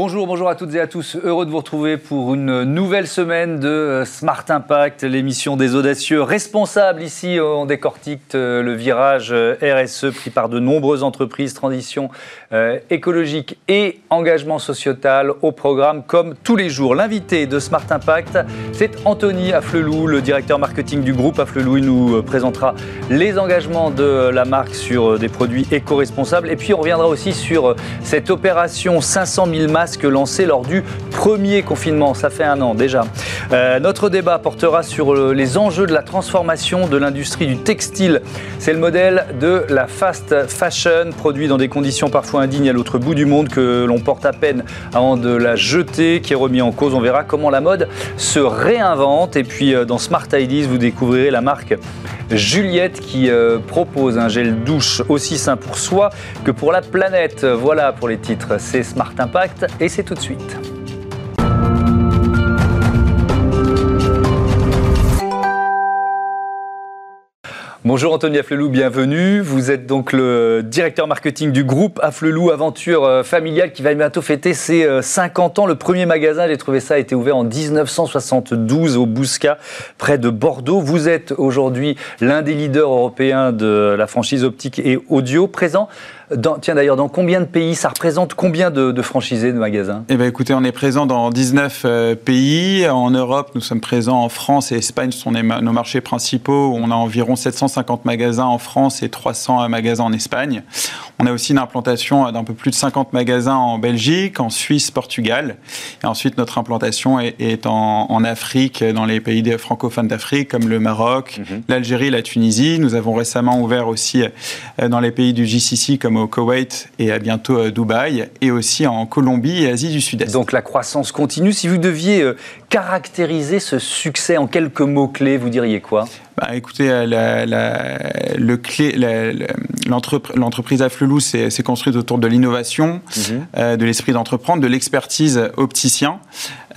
Bonjour, bonjour à toutes et à tous. Heureux de vous retrouver pour une nouvelle semaine de euh, Smart Impact, l'émission des audacieux responsables. Ici, on décortique euh, le virage euh, RSE pris par de nombreuses entreprises, transition écologique et engagement sociétal au programme comme tous les jours. L'invité de Smart Impact, c'est Anthony Afflelou, le directeur marketing du groupe Afflelou. Il nous présentera les engagements de la marque sur des produits éco-responsables. Et puis, on reviendra aussi sur cette opération 500 000 masques lancé lors du premier confinement. Ça fait un an déjà. Euh, notre débat portera sur les enjeux de la transformation de l'industrie du textile. C'est le modèle de la fast fashion, produit dans des conditions parfois indignes à l'autre bout du monde, que l'on porte à peine avant de la jeter, qui est remis en cause. On verra comment la mode se réinvente. Et puis euh, dans Smart Ideas, vous découvrirez la marque Juliette qui euh, propose un gel douche aussi sain pour soi que pour la planète. Voilà pour les titres. C'est Smart Impact et c'est tout de suite. Bonjour Anthony Afflelou, bienvenue. Vous êtes donc le directeur marketing du groupe Afflelou Aventure euh, Familiale qui va bientôt fêter ses 50 euh, ans. Le premier magasin, j'ai trouvé ça, a été ouvert en 1972 au Bousca, près de Bordeaux. Vous êtes aujourd'hui l'un des leaders européens de la franchise optique et audio, présent tiens d'ailleurs, dans combien de pays Ça représente combien de, franchisés de magasins? Eh bien écoutez, on est présent dans 19 euh, pays. En Europe, nous sommes présents en France et Espagne, ce sont nos marchés principaux. On a environ 750 magasins en France et 300 magasins en Espagne. On a aussi une implantation d'un peu plus de 50 magasins en Belgique, en Suisse, Portugal. Et ensuite, notre implantation est, en, Afrique, dans les pays francophones d'Afrique, comme le Maroc, mhm. l'Algérie, la Tunisie. Nous avons récemment ouvert aussi euh, dans les pays du GCC, comme au Koweït et à bientôt à Dubaï, et aussi en Colombie et Asie du Sud-Est. Donc la croissance continue. Si vous deviez euh, caractériser ce succès en quelques mots-clés, vous diriez quoi? Bah, écoutez, euh, la, le l'entreprise Afflelou s'est construite autour de l'innovation, mhm. euh, de l'esprit d'entreprendre, de l'expertise opticien,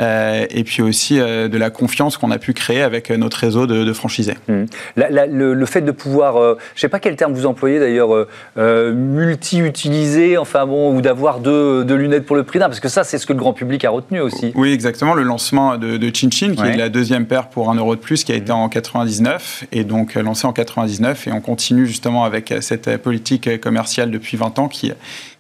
et puis aussi de la confiance qu'on a pu créer avec notre réseau de, franchisés. Mhm. le, fait de pouvoir, je ne sais pas quel terme vous employez d'ailleurs, multi-utiliser, enfin bon, ou d'avoir deux, lunettes pour le prix d'un, parce que ça, c'est ce que le grand public a retenu aussi. Oui, exactement. Le lancement de, de Chin Chin, qui est la deuxième paire pour un euro de plus, qui a été en 99 et donc euh, lancé en 99 et on continue justement avec euh, cette euh, politique commerciale depuis 20 ans qui,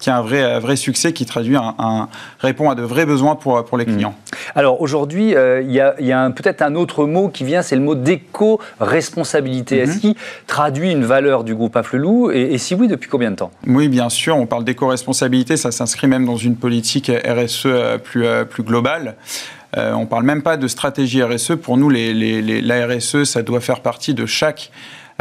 qui a un vrai, vrai succès, qui traduit un, répond à de vrais besoins pour, pour les mmh. clients. Alors aujourd'hui, il y a, peut-être un autre mot qui vient, c'est le mot d'éco-responsabilité. Est-ce mmh. qu'il traduit une valeur du groupe Afflelou et, et si oui, depuis combien de temps? Oui, bien sûr, on parle d'éco-responsabilité, ça s'inscrit même dans une politique RSE plus, plus globale. Euh, on ne parle même pas de stratégie RSE. Pour nous, la RSE, ça doit faire partie de chaque,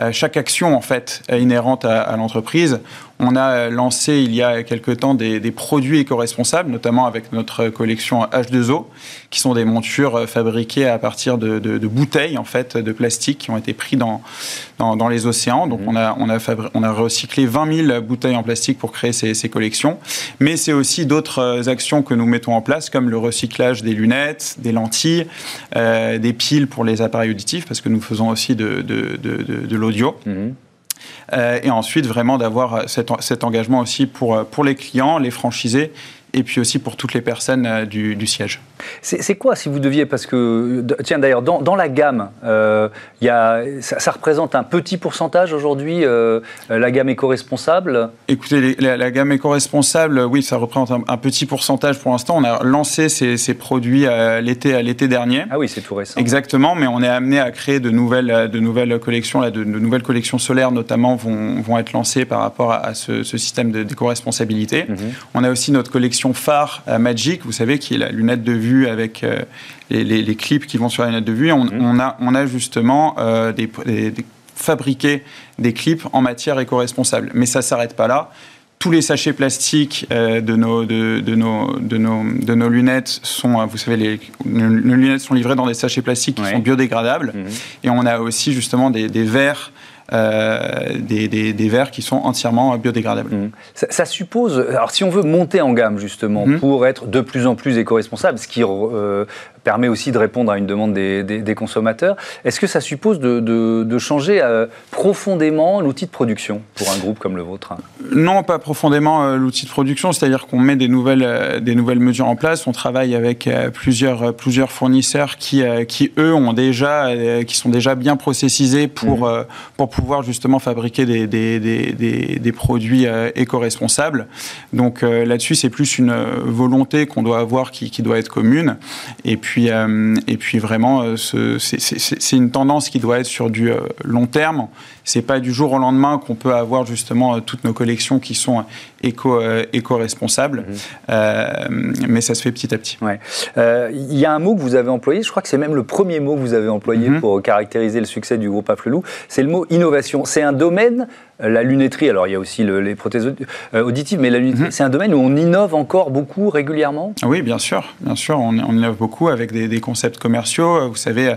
euh, chaque action en fait inhérente à l'entreprise. On a lancé il y a quelque temps des, produits éco-responsables, notamment avec notre collection H2O, qui sont des montures fabriquées à partir de, bouteilles en fait de plastique qui ont été pris dans, dans, les océans. Donc on a, on, a on a recyclé 20 000 bouteilles en plastique pour créer ces, collections. Mais c'est aussi d'autres actions que nous mettons en place, comme le recyclage des lunettes, des lentilles, euh, des piles pour les appareils auditifs, parce que nous faisons aussi de, de, l'audio. Mhm. Euh, et ensuite vraiment d'avoir cet, cet, engagement aussi pour, pour les clients, les franchisés et puis aussi pour toutes les personnes euh, du, siège. C'est quoi, si vous deviez, parce que, tiens d'ailleurs, dans, dans, la gamme, euh, y a, ça, représente un petit pourcentage aujourd'hui, euh, la gamme éco-responsable? Écoutez, la, gamme éco-responsable, oui, ça représente un, petit pourcentage pour l'instant. On a lancé ces, ces produits à l'été dernier. Ah oui, c'est tout récent. Exactement, mais on est amené à créer de nouvelles, de nouvelles collections, là, de, nouvelles collections solaires notamment vont, vont être lancées par rapport à, ce, ce, système d'éco-responsabilité. Mhm. On a aussi notre collection phare Magic, vous savez, qui est la lunette de vue avec euh, les, clips qui vont sur la lunette de vue. On, mhm. a, on a justement euh, des, fabriqué des clips en matière éco-responsable. Mais ça ne s'arrête pas là. Tous les sachets plastiques euh, de, nos, de, nos, de, nos, de nos lunettes sont, vous savez, les, nos lunettes sont livrées dans des sachets plastiques qui sont biodégradables. Mhm. Et on a aussi justement des, des verres euh, des, des, verres qui sont entièrement biodégradables. Mmh. Ça, suppose, alors si on veut monter en gamme justement mmh. pour être de plus en plus éco-responsable, ce qui euh, permet aussi de répondre à une demande des, consommateurs. Est-ce que ça suppose de, changer euh, profondément l'outil de production pour un groupe comme le vôtre? Non, pas profondément l'outil de production, c'est-à-dire qu'on met des nouvelles, des nouvelles mesures en place. On travaille avec plusieurs, plusieurs fournisseurs qui, qui, eux, ont déjà, qui sont déjà bien processisés pour, mmh. pour pouvoir justement fabriquer des, produits éco-responsables. Donc là-dessus, c'est plus une volonté qu'on doit avoir qui, qui doit être commune. Et puis, euh, et puis vraiment, euh, c'est une tendance qui doit être sur du euh, long terme. C'est pas du jour au lendemain qu'on peut avoir justement toutes nos collections qui sont éco, éco-responsables, mhm. mais ça se fait petit à petit. Il y a un mot que vous avez employé, je crois que c'est même le premier mot que vous avez employé mhm. pour caractériser le succès du groupe Afflelou, c'est le mot innovation. C'est un domaine la lunetterie, alors il y a aussi les prothèses auditives, mais la lunetterie, mhm. c'est un domaine où on innove encore beaucoup régulièrement? Oui, bien sûr, bien sûr, on, on innove beaucoup avec des, concepts commerciaux. Vous savez,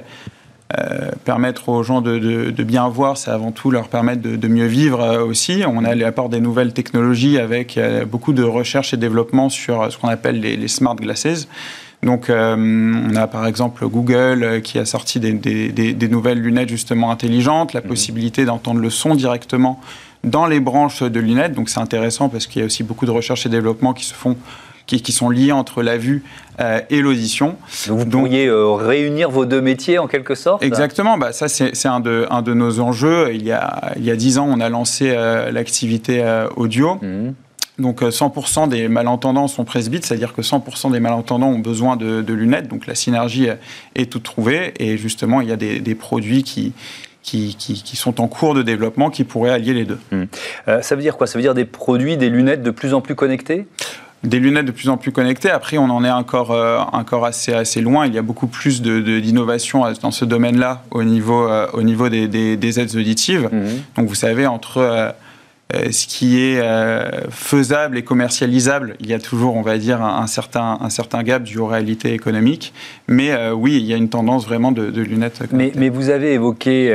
euh, permettre aux gens de, bien voir, c'est avant tout leur permettre de, mieux vivre euh, aussi. On a l'apport des nouvelles technologies avec euh, beaucoup de recherche et développement sur ce qu'on appelle les, smart glasses. Donc, on a par exemple Google qui a sorti des, nouvelles lunettes justement intelligentes, la mmh. possibilité d'entendre le son directement dans les branches de lunettes. Donc, c'est intéressant parce qu'il y a aussi beaucoup de recherche et développement qui se font qui, sont liés entre la vue euh, et l'audition. Donc vous pourriez euh, réunir vos deux métiers en quelque sorte? Exactement, bah, ça c'est un de, un de nos enjeux. Il y a, 10 ans, on a lancé euh, l'activité audio. Mhm. Donc 100% des malentendants sont presbytes, c'est-à-dire que 100% des malentendants ont besoin de, lunettes, donc la synergie est toute trouvée, et justement il y a des, des produits qui, qui, qui, sont en cours de développement qui pourraient allier les deux. Mhm. ça veut dire quoi? Ça veut dire des produits, des lunettes de plus en plus connectées? Des lunettes de plus en plus connectées. Après, on en est encore, euh, encore assez, assez loin. Il y a beaucoup plus d'innovation de, dans ce domaine-là au niveau, euh, au niveau des, des, aides auditives. Mhm. Donc, vous savez, entre euh, ce qui est euh, faisable et commercialisable, il y a toujours, on va dire, un, certain, un certain gap du réalité économique. Mais euh, oui, il y a une tendance vraiment de, lunettes. Mais, mais, vous avez évoqué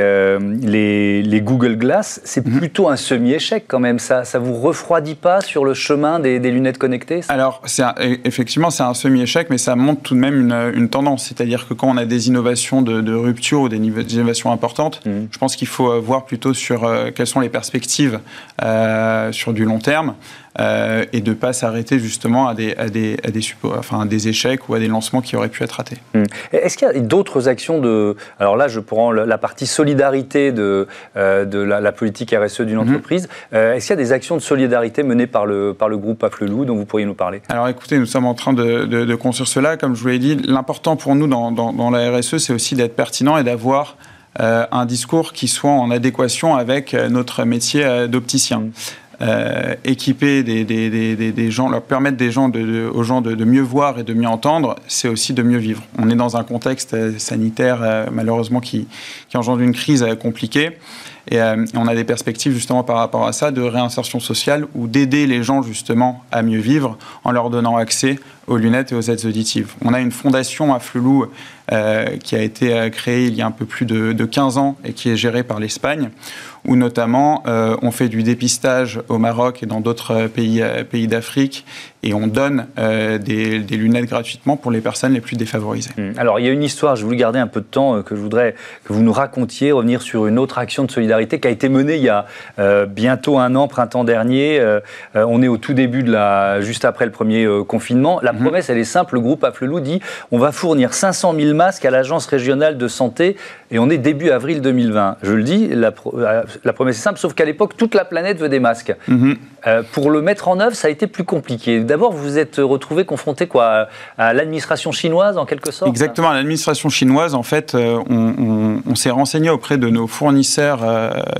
les, les, Google Glass. C'est mhm. plutôt un semi-échec quand même. Ça ne vous refroidit pas sur le chemin des, lunettes connectées Alors, e, effectivement, c'est un semi-échec, mais ça montre tout de même une, une tendance. C'est-à-dire que quand on a des innovations de, rupture ou des innovations importantes, mhm. je pense qu'il faut voir plutôt sur quelles sont les perspectives euh, sur du long terme euh, et de ne pas s'arrêter justement à des, à des, à des, enfin, des échecs ou à des lancements qui auraient pu être ratés. Hmm. Est-ce qu'il y a d'autres actions de... Alors là, je prends la partie solidarité de, euh, de la, politique RSE d'une mhm. entreprise. Est-ce qu'il y a des actions de solidarité menées par le, par le groupe Afflelou dont vous pourriez nous parler? Alors écoutez, nous sommes en train de, de, construire cela. Comme je vous l'ai dit, l'important pour nous dans, dans, dans la RSE, c'est aussi d'être pertinent et d'avoir euh, un discours qui soit en adéquation avec euh, notre métier euh, d'opticien. équiper des, gens, leur permettre aux gens de, mieux voir et de mieux entendre, c'est aussi de mieux vivre. On est dans un contexte sanitaire malheureusement qui engendre une crise compliquée. Et on a des perspectives justement par rapport à ça de réinsertion sociale ou d'aider les gens justement à mieux vivre en leur donnant accès aux lunettes et aux aides auditives. On a une fondation à Flelou euh, qui a été euh, créée il y a un peu plus de, de 15 ans et qui est gérée par l'Espagne, où notamment euh, on fait du dépistage au Maroc et dans d'autres pays, pays d'Afrique et on donne des, des, lunettes gratuitement pour les personnes les plus défavorisées. Mmh. Alors il y a une histoire, je voulais garder un peu de temps, que je voudrais que vous nous racontiez, revenir sur une autre action de solidarité qui a été menée il y a bientôt un an, printemps dernier. on est au tout début de la, juste après le premier confinement. La Mhm. promesse, elle est simple. Le groupe Afflelou dit on va fournir 500 000 masques à l'Agence régionale de santé et on est début avril 2020. Je le dis, la, euh, promesse est simple, sauf qu'à l'époque, toute la planète veut des masques. Mhm. Euh, pour le mettre en œuvre, ça a été plus compliqué. D'abord, vous vous êtes retrouvé confronté quoi, à l'administration chinoise, en quelque sorte Exactement, l'administration chinoise, en fait, euh, on, s'est renseigné auprès de nos fournisseurs,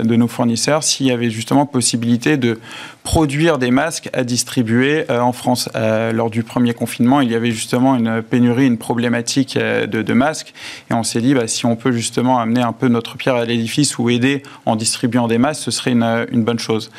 de nos fournisseurs s'il y avait justement possibilité de produire des masques à distribuer en France. lors du premier confinement, il y avait justement une pénurie, une problématique de, de masques, et on s'est dit, bah, si on peut justement amener un peu notre pierre à l'édifice ou aider en distribuant des masques, ce serait une, bonne chose.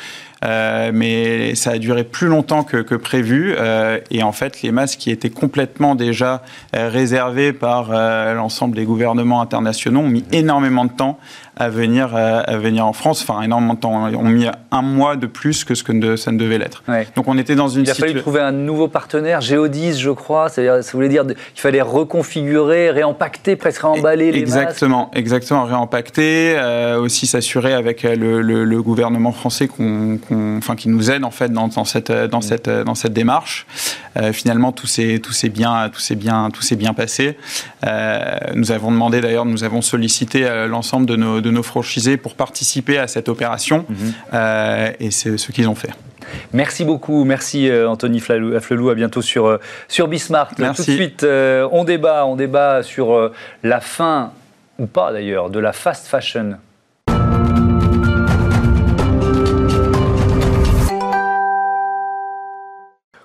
Euh, mais ça a duré plus longtemps que, prévu. Euh, et en fait, les masques qui étaient complètement déjà euh, réservés par l'ensemble des gouvernements internationaux ont mis énormément de temps à venir, à venir en France. Enfin, énormément de temps. On mis un mois de plus que ce que ça ne devait l'être. Donc on était dans une. Il a fallu trouver un nouveau partenaire, Géodis, je crois. Ça voulait dire qu'il fallait reconfigurer, réempacter, presque réemballer les Exactement, exactement, réempacter. aussi s'assurer avec le, le, gouvernement français qu'on, enfin, qui nous aide en fait dans, dans cette, dans, mm. cette, dans cette démarche. finalement, tout s'est, tout s'est bien, tout s'est bien, tout s'est bien passé. nous avons demandé d'ailleurs, nous avons sollicité l'ensemble de nos, de nos franchisés pour participer à cette opération. Mhm. Euh, et c'est ce qu'ils ont fait. Merci beaucoup, merci euh, Anthony Flelou, à bientôt sur, euh, sur Bismart. Tout de suite, on débat, on débat sur la fin, ou pas d'ailleurs, de la fast fashion.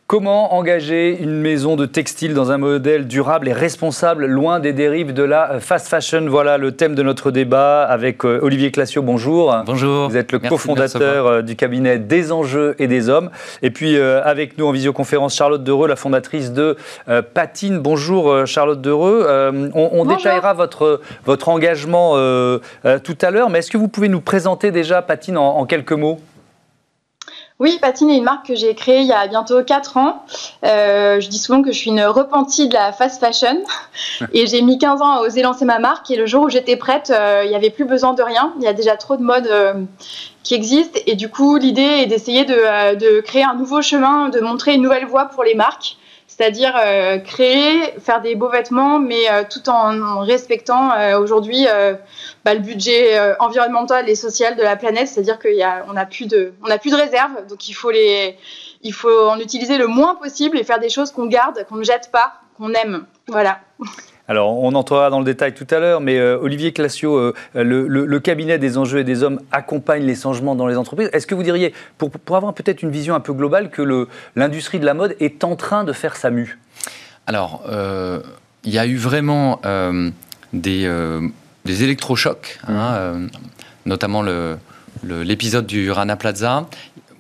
Comment engager une maison de textile dans un modèle durable et responsable, loin des dérives de la fast fashion? Voilà le thème de notre débat avec euh, Olivier Classio. Bonjour. Bonjour. Vous êtes le cofondateur euh, du cabinet des enjeux et des hommes. Et puis euh, avec nous en visioconférence, Charlotte Dereux, la fondatrice de Patine. Bonjour Charlotte Dereux. On, détaillera votre, votre engagement tout à l'heure, mais est-ce que vous pouvez nous présenter déjà Patine en quelques mots? Oui, Patine est une marque que j'ai créée il y a bientôt 4 ans. Euh, je dis souvent que je suis une repentie de la fast fashion. Et j'ai mis 15 ans à oser lancer ma marque. Et le jour où j'étais prête, euh, il n'y avait plus besoin de rien. Il y a déjà trop de modes euh, qui existent. Et du coup, l'idée est d'essayer de, de, créer un nouveau chemin, de montrer une nouvelle voie pour les marques c'est-à-dire euh, créer, faire des beaux vêtements, mais euh, tout en respectant euh, aujourd'hui bah, le budget environnemental et social de la planète, c'est-à-dire qu'on n'a plus de, on a plus de réserves, donc il faut les, il faut en utiliser le moins possible et faire des choses qu'on garde, qu'on ne jette pas, qu'on aime, voilà. Alors, on entrera dans le détail tout à l'heure, mais euh, Olivier Classio, euh, le, cabinet des enjeux et des hommes accompagne les changements dans les entreprises. Est-ce que vous diriez, pour, avoir peut-être une vision un peu globale, que l'industrie de la mode est en train de faire sa mue? Alors, euh, il y a eu vraiment des, des, électrochocs, hein, mmh. notamment l'épisode du Rana Plaza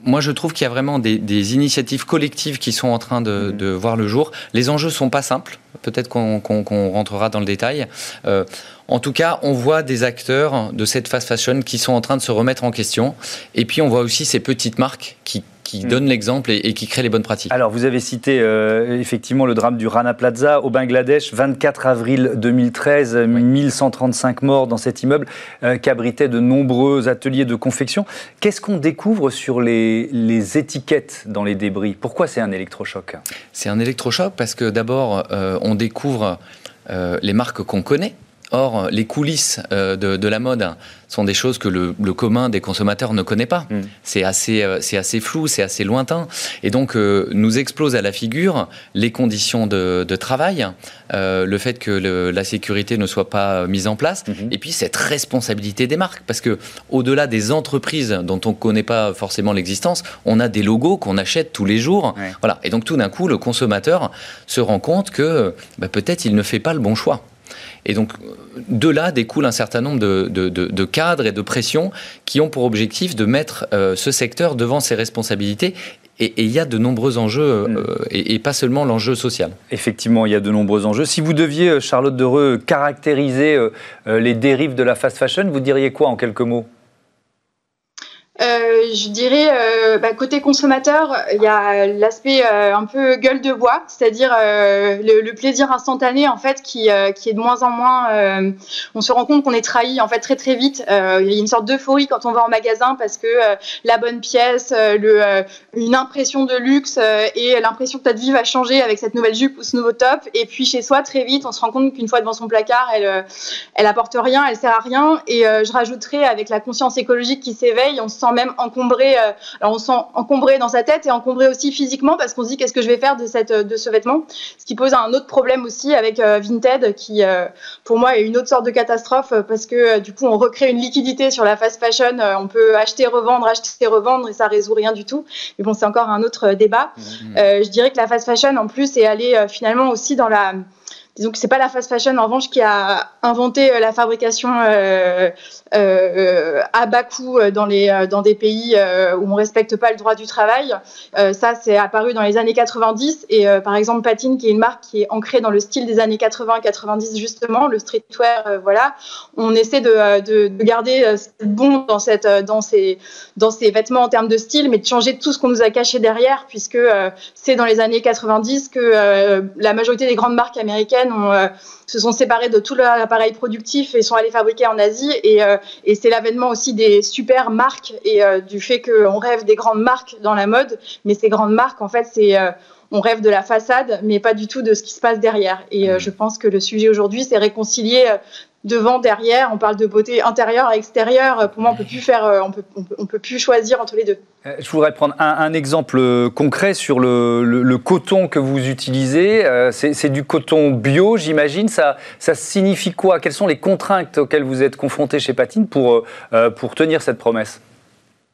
moi, je trouve qu'il y a vraiment des, initiatives collectives qui sont en train de, mmh. voir le jour. Les enjeux sont pas simples. Peut-être qu'on rentrera dans le détail. Euh, en tout cas, on voit des acteurs de cette fast fashion qui sont en train de se remettre en question. Et puis, on voit aussi ces petites marques qui qui mm. donne l'exemple et, qui crée les bonnes pratiques. Alors, vous avez cité euh, effectivement le drame du Rana Plaza au Bangladesh, 24 avril 2013, 1135 morts dans cet immeuble euh, qui abritait de nombreux ateliers de confection. Qu'est-ce qu'on découvre sur les, étiquettes dans les débris? Pourquoi c'est un électrochoc? C'est un électrochoc parce que d'abord, euh, on découvre les marques qu'on connaît. Or, les coulisses de, la mode sont des choses que le, commun des consommateurs ne connaît pas. Mm. C'est assez, euh, c'est assez flou, c'est assez lointain. Et donc, euh, nous explose à la figure les conditions de, travail, euh, le fait que la sécurité ne soit pas mise en place, mm-hmm. et puis cette responsabilité des marques. Parce que, au-delà des entreprises dont on ne connaît pas forcément l'existence, on a des logos qu'on achète tous les jours. Voilà. Et donc, tout d'un coup, le consommateur se rend compte que bah, peut-être il ne fait pas le bon choix. Et donc, de là découle un certain nombre de, cadres et de pressions qui ont pour objectif de mettre euh, ce secteur devant ses responsabilités et il y a de nombreux enjeux, euh, mm. et, pas seulement l'enjeu social. Effectivement, il y a de nombreux enjeux. Si vous deviez, euh, Charlotte Dereux, caractériser les dérives de la fast fashion, vous diriez quoi en quelques mots? Euh, je dirais, euh, bah, côté consommateur, il y a l'aspect euh, un peu gueule de bois, c'est-à-dire le, plaisir instantané en fait qui, est de moins en moins. on se rend compte qu'on est trahi en fait très très vite. Il y a une sorte d'euphorie quand on va en magasin parce que la bonne pièce, une impression de luxe et l'impression que ta vie va changer avec cette nouvelle jupe ou ce nouveau top. Et puis chez soi, très vite, on se rend compte qu'une fois devant son placard, elle, elle apporte rien, elle sert à rien. Et je rajouterais avec la conscience écologique qui s'éveille, on se sent même encombré. Euh, alors on sent encombré dans sa tête et encombré aussi physiquement parce qu'on se dit qu'est-ce que je vais faire de cette de ce vêtement? Ce qui pose un autre problème aussi avec euh, Vinted qui euh, pour moi est une autre sorte de catastrophe parce que du coup on recrée une liquidité sur la fast fashion. on peut acheter, revendre, acheter, revendre et ça résout rien du tout. Mais bon c'est encore un autre débat. Mmh. je dirais que la fast fashion en plus est allée finalement aussi dans la disons que c'est pas la fast fashion en revanche qui a inventé la fabrication à bas coût dans les dans des pays où on respecte pas le droit du travail. ça, c'est apparu dans les années 90 et par exemple Patine, qui est une marque qui est ancrée dans le style des années 80-90 justement, le streetwear, voilà. On essaie de, de, de garder bon dans cette dans ces dans ces vêtements en termes de style, mais de changer tout ce qu'on nous a caché derrière, puisque c'est dans les années 90 que euh, la majorité des grandes marques américaines euh, se sont séparées de tout leur appareil productif et sont allées fabriquer en Asie. Et, euh, c'est l'avènement aussi des super marques et du fait qu'on rêve des grandes marques dans la mode. Mais ces grandes marques, en fait, c'est on rêve de la façade, mais pas du tout de ce qui se passe derrière. Et je pense que le sujet aujourd'hui, c'est réconcilier devant, derrière. On parle de beauté intérieure extérieure. Pour moi, on peut plus faire, on peut, on peut plus choisir entre les deux. Euh, je voudrais prendre un, exemple euh, concret sur le, coton que vous utilisez. Euh, c'est du coton bio, j'imagine. Ça, ça signifie quoi? Quelles sont les contraintes auxquelles vous êtes confronté chez Patine pour, pour tenir cette promesse?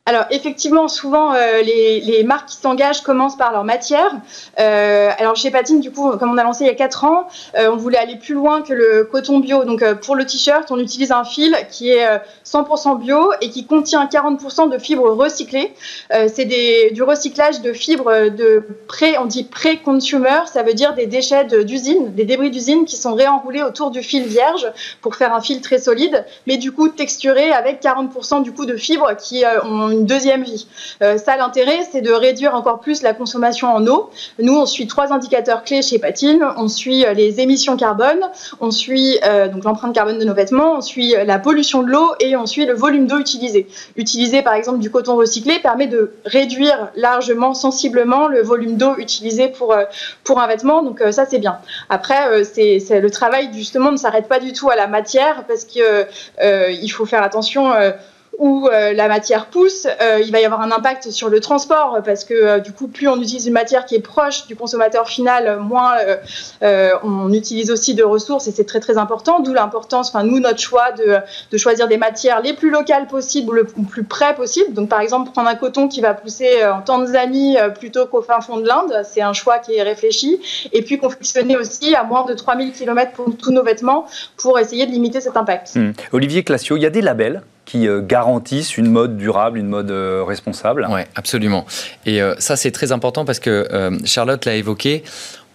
Alors effectivement, souvent euh, les, marques qui s'engagent commencent par leur matière. Euh, alors chez Patine, du coup, comme on a lancé il y a 4 ans, euh, on voulait aller plus loin que le coton bio. Donc pour le t-shirt, on utilise un fil qui est 100% bio et qui contient 40% de fibres recyclées. C'est du recyclage de fibres de pré, on dit pré-consumer, ça veut dire des déchets d'usine, des débris d'usine qui sont réenroulés autour du fil vierge pour faire un fil très solide, mais du coup texturé avec 40% du coup de fibres qui ont une deuxième vie. Euh, ça, l'intérêt, c'est de réduire encore plus la consommation en eau. Nous, on suit trois indicateurs clés chez Patine. On suit euh, les émissions carbone, on suit euh, donc l'empreinte carbone de nos vêtements, on suit la pollution de l'eau et on suit le volume d'eau utilisé. Utiliser par exemple du coton recyclé permet de réduire largement, sensiblement le volume d'eau utilisé pour, pour un vêtement. Donc ça, c'est bien. Après, c'est le travail justement ne s'arrête pas du tout à la matière parce qu'il il faut faire attention où euh, la matière pousse, euh, il va y avoir un impact sur le transport parce que euh, du coup, plus on utilise une matière qui est proche du consommateur final, moins on utilise aussi de ressources et c'est très très important. D'où l'importance, enfin nous, notre choix de, de, choisir des matières les plus locales possibles, le plus près possible. Donc par exemple, prendre un coton qui va pousser en Tanzanie plutôt qu'au fin fond de l'Inde, c'est un choix qui est réfléchi. Et puis confectionner aussi à moins de 3000 km pour tous nos vêtements pour essayer de limiter cet impact. Hmm. Olivier Classio, il y a des labels euh, garantissent une mode durable, une mode euh, responsable. Oui, absolument. Et euh, ça, c'est très important parce que Charlotte l'a évoqué.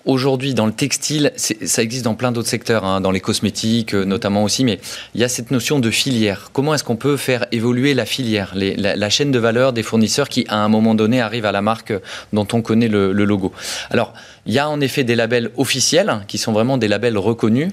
Aujourd'hui, dans le textile, ça existe dans plein d'autres secteurs, hein, dans les cosmétiques notamment aussi, mais il y a cette notion de filière. Comment est-ce qu'on peut faire évoluer la filière, la, chaîne de valeur des fournisseurs qui, à un moment donné, arrivent à la marque dont on connaît le, le logo? Alors, il y a en effet des labels officiels hein, qui sont vraiment des labels reconnus.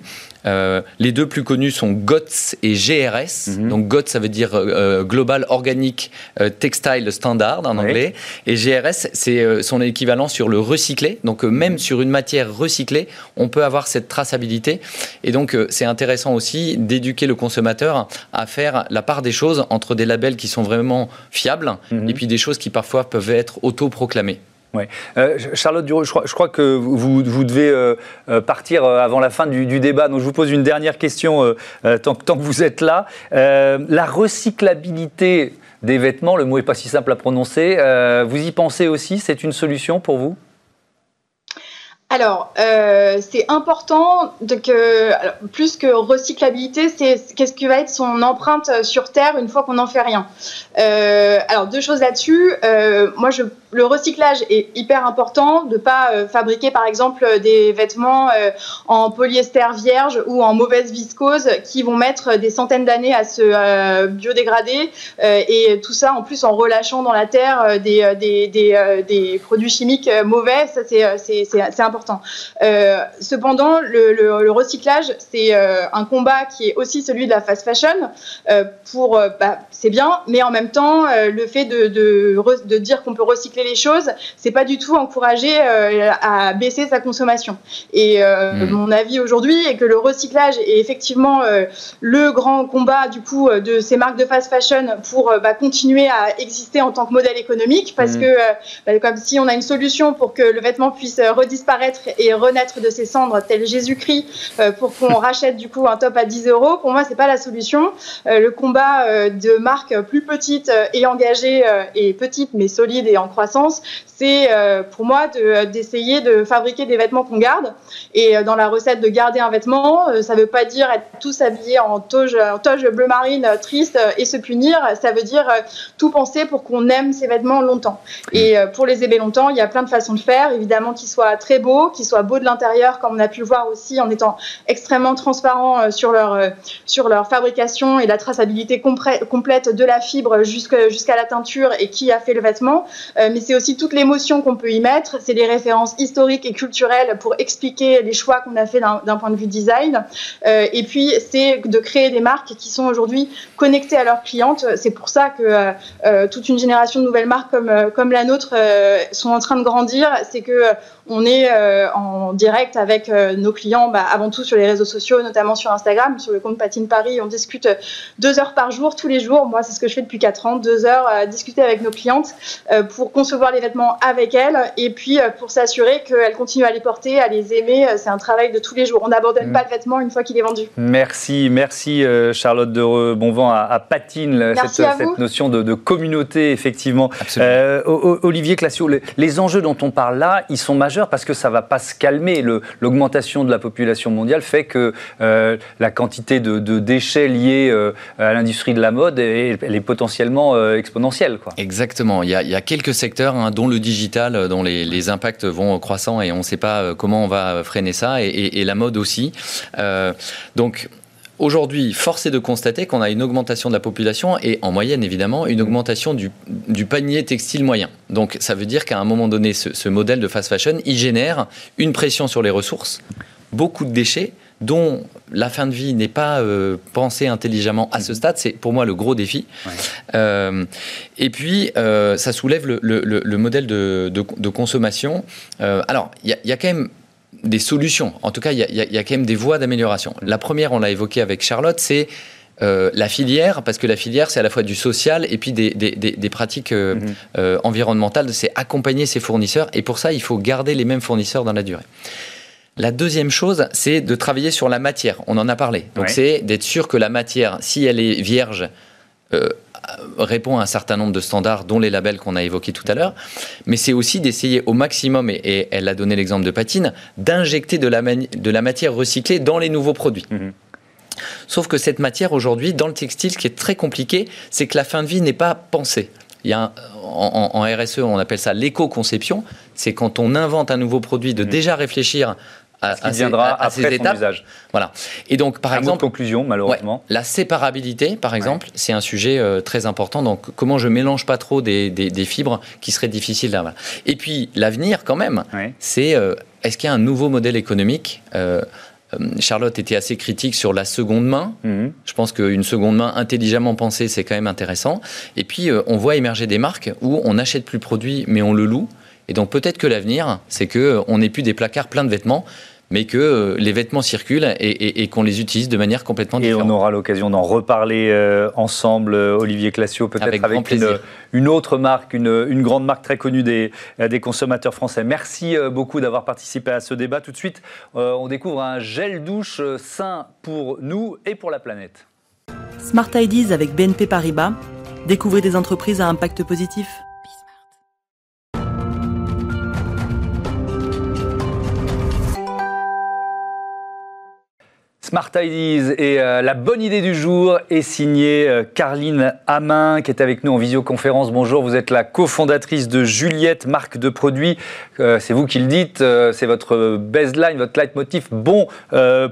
Euh, les deux plus connus sont GOTS et GRS. Mhm. Donc GOTS, ça veut dire euh, Global Organic euh, Textile Standard en anglais. Et GRS, c'est son équivalent sur le recyclé. Donc même sur une matière recyclée, on peut avoir cette traçabilité. Et donc c'est intéressant aussi d'éduquer le consommateur à faire la part des choses entre des labels qui sont vraiment fiables mhm. et puis des choses qui parfois peuvent être autoproclamées. Ouais. Euh, Charlotte Duro, je crois, que vous, vous devez euh, euh, partir avant la fin du, débat, donc je vous pose une dernière question tant, tant, que vous êtes là. la recyclabilité des vêtements, le mot n'est pas si simple à prononcer, vous y pensez aussi? C'est une solution pour vous? Alors, euh, c'est important de que, plus que recyclabilité, c'est qu'est-ce qui va être son empreinte sur Terre une fois qu'on n'en fait rien. Euh, alors, deux choses là-dessus. Euh, moi, je, le recyclage est hyper important, de pas fabriquer, par exemple, des vêtements en polyester vierge ou en mauvaise viscose qui vont mettre des centaines d'années à se biodégrader et tout ça en plus en relâchant dans la terre des, des, des, produits chimiques mauvais. Ça, c'est important. Euh, cependant, le, recyclage, c'est euh, un combat qui est aussi celui de la fast fashion. Euh, pour, bah, c'est bien, mais en même temps, le fait de, de, dire qu'on peut recycler les choses, c'est pas du tout encourager à baisser sa consommation. Et mmh. mon avis aujourd'hui est que le recyclage est effectivement le grand combat du coup de ces marques de fast fashion pour bah, continuer à exister en tant que modèle économique, parce mmh. que bah, comme si on a une solution pour que le vêtement puisse redisparaître et renaître de ses cendres, tel Jésus-Christ, euh, pour qu'on rachète du coup un top à 10 euros, pour moi, c'est pas la solution. Euh, le combat euh, de marques plus petites et engagées, et petites mais solides et en croissance, croissance, c'est pour moi d'essayer de, fabriquer des vêtements qu'on garde. Et dans la recette de garder un vêtement, ça ne veut pas dire être tous habillés en toge, en toge bleu marine triste et se punir. Ça veut dire tout penser pour qu'on aime ces vêtements longtemps. Et pour les aimer longtemps, il y a plein de façons de faire. Évidemment, qu'ils soient très beaux, qu'ils soient beaux de l'intérieur, comme on a pu le voir aussi en étant extrêmement transparent sur leur, sur leur fabrication et la traçabilité complète de la fibre jusqu'à la teinture et qui a fait le vêtement. Euh, mais c'est aussi toute l'émotion qu'on peut y mettre. C'est les références historiques et culturelles pour expliquer les choix qu'on a fait d'un point de vue design. Euh, et puis, c'est de créer des marques qui sont aujourd'hui connectées à leurs clientes. C'est pour ça que euh, toute une génération de nouvelles marques comme, comme la nôtre sont en train de grandir. C'est que on est en direct avec nos clients, bah, avant tout sur les réseaux sociaux, notamment sur Instagram, sur le compte Patine Paris. On discute deux heures par jour, tous les jours. Moi, c'est ce que je fais depuis quatre ans, deux heures à discuter avec nos clientes euh, pour concevoir les vêtements avec elles et puis euh, pour s'assurer qu'elles continuent à les porter, à les aimer. Euh, c'est un travail de tous les jours. On n'abandonne mm. pas le vêtement une fois qu'il est vendu. Merci, merci Charlotte de Bon vent à, Patine, cette, notion de, communauté, effectivement. Olivier Classio, les, enjeux dont on parle là, ils sont majeurs parce que ça ne va pas se calmer. L'augmentation de la population mondiale fait que la quantité de, déchets liés à l'industrie de la mode, est potentiellement euh, exponentielle. Exactement. Il y, a, quelques secteurs, hein, dont le digital, euh, dont les, impacts vont croissant et on ne sait pas euh, comment on va freiner ça, et, la mode aussi. donc, Aujourd'hui, force est de constater qu'on a une augmentation de la population et en moyenne évidemment une augmentation du, panier textile moyen. Donc ça veut dire qu'à un moment donné, ce, ce modèle de fast fashion, il génère une pression sur les ressources, beaucoup de déchets, dont la fin de vie n'est pas euh, pensée intelligemment à ce mhm. stade, c'est pour moi le gros défi. Euh, et puis, euh, ça soulève le, modèle de, consommation. alors, il y, a quand même des solutions. En tout cas, il y, a quand même des voies d'amélioration. La première, on l'a évoqué avec Charlotte, c'est la filière, parce que la filière, c'est à la fois du social et puis des, pratiques mhm. environnementales. C'est accompagner ses fournisseurs. Et pour ça, il faut garder les mêmes fournisseurs dans la durée. La deuxième chose, c'est de travailler sur la matière. On en a parlé. Donc, c'est d'être sûr que la matière, si elle est vierge, euh, répond à un certain nombre de standards, dont les labels qu'on a évoqués tout à l'heure. Mais c'est aussi d'essayer au maximum, et, elle a donné l'exemple de Patine, d'injecter de la, de la matière recyclée dans les nouveaux produits. Mhm. Sauf que cette matière aujourd'hui, dans le textile, ce qui est très compliqué, c'est que la fin de vie n'est pas pensée. Il y a en, en, RSE, on appelle ça l'éco-conception. C'est quand on invente un nouveau produit de mhm. déjà réfléchir à, viendra après son usage. Voilà. Et donc, par exemple, conclusion, malheureusement, la séparabilité, par exemple, c'est un sujet euh, très important. Donc, comment je mélange pas trop des, des, fibres qui seraient difficiles là. Et puis, l'avenir, quand même, c'est euh, est-ce qu'il y a un nouveau modèle économique euh, Charlotte était assez critique sur la seconde main. Mhm. Je pense qu'une seconde main intelligemment pensée, c'est quand même intéressant. Et puis, on voit émerger des marques où on n'achète plus le produit, mais on le loue. Et donc peut-être que l'avenir, c'est qu'on n'ait plus des placards pleins de vêtements, mais que euh, les vêtements circulent et, qu'on les utilise de manière complètement différente. Et on aura l'occasion d'en reparler euh, ensemble, euh, Olivier Classio, peut-être avec, une, autre marque, une, grande marque très connue des, des consommateurs français. Merci beaucoup d'avoir participé à ce débat. Tout de suite, on découvre un gel douche sain pour nous et pour la planète. Smart Ideas avec BNP Paribas. Découvrez des entreprises à impact positif. Smart Ideas et euh, la bonne idée du jour est signée euh, Carline Hamin qui est avec nous en visioconférence. Bonjour, vous êtes la cofondatrice de Juliette, marque de produits. Euh, c'est vous qui le dites, c'est votre baseline, votre leitmotiv bon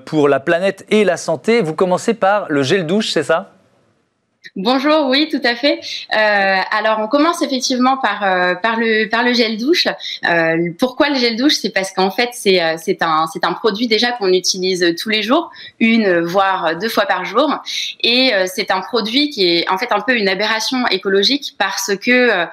pour la planète et la santé. Vous commencez par le gel douche, c'est ça? Bonjour, oui, tout à fait. Euh, alors, on commence effectivement par euh, le gel douche. Euh, pourquoi le gel douche? C'est parce qu'en fait, c'est un produit déjà qu'on utilise tous les jours, une voire deux fois par jour, et c'est un produit qui est en fait un peu une aberration écologique parce que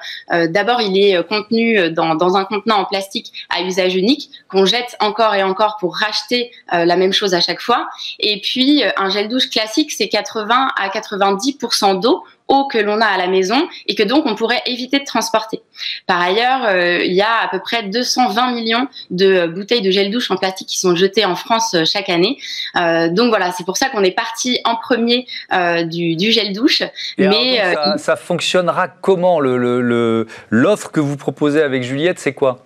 d'abord il est contenu dans un contenant en plastique à usage unique qu'on jette encore et encore pour racheter la même chose à chaque fois, et puis un gel douche classique c'est 80 à 90 100% d'eau eau que l'on a à la maison et que donc on pourrait éviter de transporter. Par ailleurs, euh, il y a à peu près 220 millions de bouteilles de gel douche en plastique qui sont jetées en France euh, chaque année. Euh, donc voilà, c'est pour ça qu'on est parti en premier du, gel douche. Mais ça, fonctionnera comment l'offre le, le, que vous proposez avec Juliette, c'est quoi?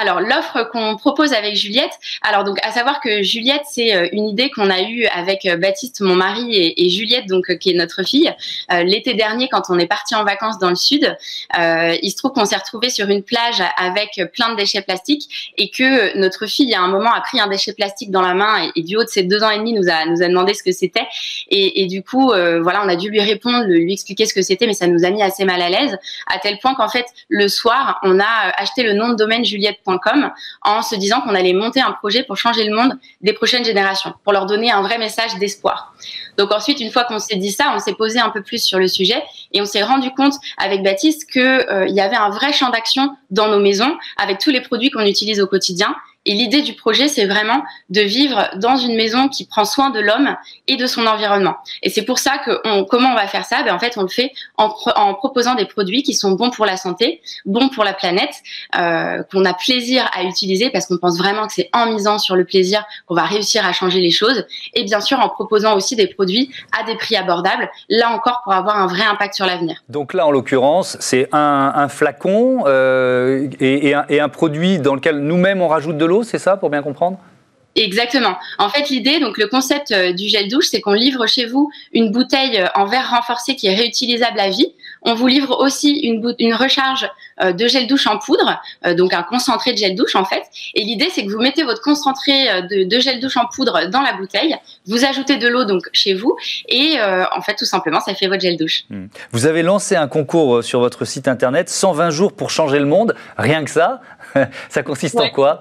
Alors l'offre qu'on propose avec Juliette, alors donc à savoir que Juliette c'est euh, une idée qu'on a eue avec euh, Baptiste mon mari et, Juliette donc euh, qui est notre fille l'été dernier quand on est parti en vacances dans le sud. il se trouve qu'on s'est retrouvé sur une plage avec plein de déchets plastiques et que notre fille à un moment a pris un déchet plastique dans la main et, du haut de ses deux ans et demi nous a nous a demandé ce que c'était et, du coup voilà on a dû lui répondre, lui expliquer ce que c'était mais ça nous a mis assez mal à l'aise à tel point qu'en fait le soir on a acheté le nom de domaine juliette.com en se disant qu'on allait monter un projet pour changer le monde des prochaines générations, pour leur donner un vrai message d'espoir. Donc ensuite, une fois qu'on s'est dit ça, on s'est posé un peu plus sur le sujet et on s'est rendu compte avec Baptiste qu'il euh, y avait un vrai champ d'action dans nos maisons avec tous les produits qu'on utilise au quotidien et l'idée du projet, c'est vraiment de vivre dans une maison qui prend soin de l'homme et de son environnement. Et c'est pour ça que on, comment on va faire ça? Ben En fait, on le fait en, proposant des produits qui sont bons pour la santé, bons pour la planète, euh, qu'on a plaisir à utiliser parce qu'on pense vraiment que c'est en misant sur le plaisir qu'on va réussir à changer les choses. Et bien sûr, en proposant aussi des produits à des prix abordables, là encore pour avoir un vrai impact sur l'avenir. Donc là, en l'occurrence, c'est un, flacon euh, et, un, et un produit dans lequel nous-mêmes on rajoute de l'eau c'est ça, pour bien comprendre? Exactement. En fait, l'idée, donc le concept euh, du gel douche, c'est qu'on livre chez vous une bouteille euh, en verre renforcé qui est réutilisable à vie. On vous livre aussi une, une recharge euh, de gel douche en poudre, donc un concentré de gel douche en fait. Et l'idée, c'est que vous mettez votre concentré de, gel douche en poudre dans la bouteille, vous ajoutez de l'eau donc chez vous, et en fait, tout simplement, ça fait votre gel douche. Hmm. Vous avez lancé un concours sur votre site internet, 120 jours pour changer le monde, rien que ça. ça consiste en quoi?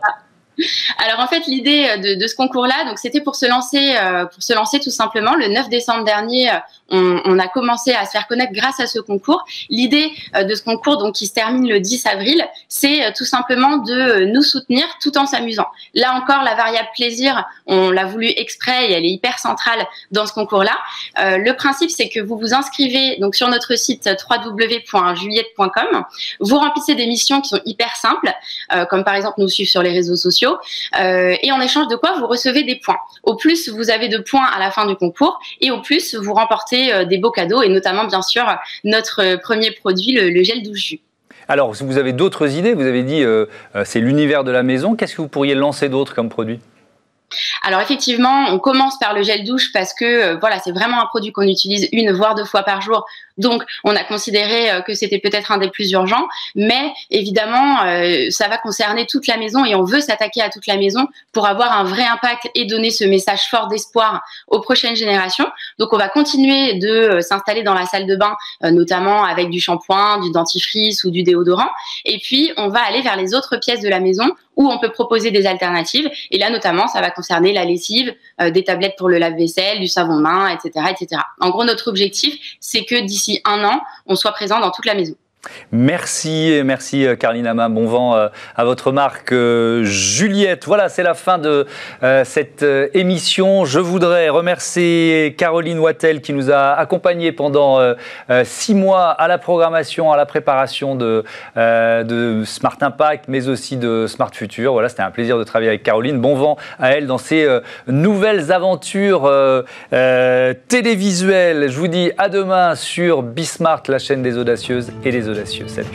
Alors en fait, l'idée euh, de, ce concours-là, donc c'était pour se lancer, euh, pour se lancer tout simplement. Le 9 décembre dernier, euh, on, a commencé à se faire connaître grâce à ce concours. L'idée de ce concours, donc qui se termine le 10 avril, c'est tout simplement de nous soutenir tout en s'amusant. Là encore, la variable plaisir, on l'a voulu exprès et elle est hyper centrale dans ce concours-là. le principe, c'est que vous vous inscrivez donc sur notre site www.juliette.com. Vous remplissez des missions qui sont hyper simples, comme par exemple nous suivre sur les réseaux sociaux euh, et en échange de quoi vous recevez des points. Au plus vous avez de points à la fin du concours et au plus vous remportez euh, des beaux cadeaux et notamment bien sûr notre euh, premier produit, le, gel douche jus. Alors, vous avez d'autres idées, vous avez dit c'est l'univers de la maison, qu'est-ce que vous pourriez lancer d'autre comme produit? Alors effectivement, on commence par le gel douche parce que voilà, c'est vraiment un produit qu'on utilise une voire deux fois par jour donc, on a considéré euh, que c'était peut-être un des plus urgents, mais évidemment, euh, ça va concerner toute la maison et on veut s'attaquer à toute la maison pour avoir un vrai impact et donner ce message fort d'espoir aux prochaines générations. Donc, on va continuer de euh, s'installer dans la salle de bain, notamment avec du shampoing, du dentifrice ou du déodorant. Et puis, on va aller vers les autres pièces de la maison où on peut proposer des alternatives. Et là, notamment, ça va concerner la lessive, des tablettes pour le lave-vaisselle, du savon de main, etc., etc. En gros, notre objectif, c'est que un an, on soit présent dans toute la maison. Merci, merci euh, Carlinama. Bon vent euh, à votre marque euh, Juliette. Voilà, c'est la fin de cette émission. Je voudrais remercier Caroline Wattel qui nous a accompagnés pendant six mois à la programmation, à la préparation de, de Smart Impact, mais aussi de Smart Future. Voilà, c'était un plaisir de travailler avec Caroline. Bon vent à elle dans ses nouvelles aventures télévisuelles. Je vous dis à demain sur Bismart, la chaîne des audacieuses et des audacieux. Salut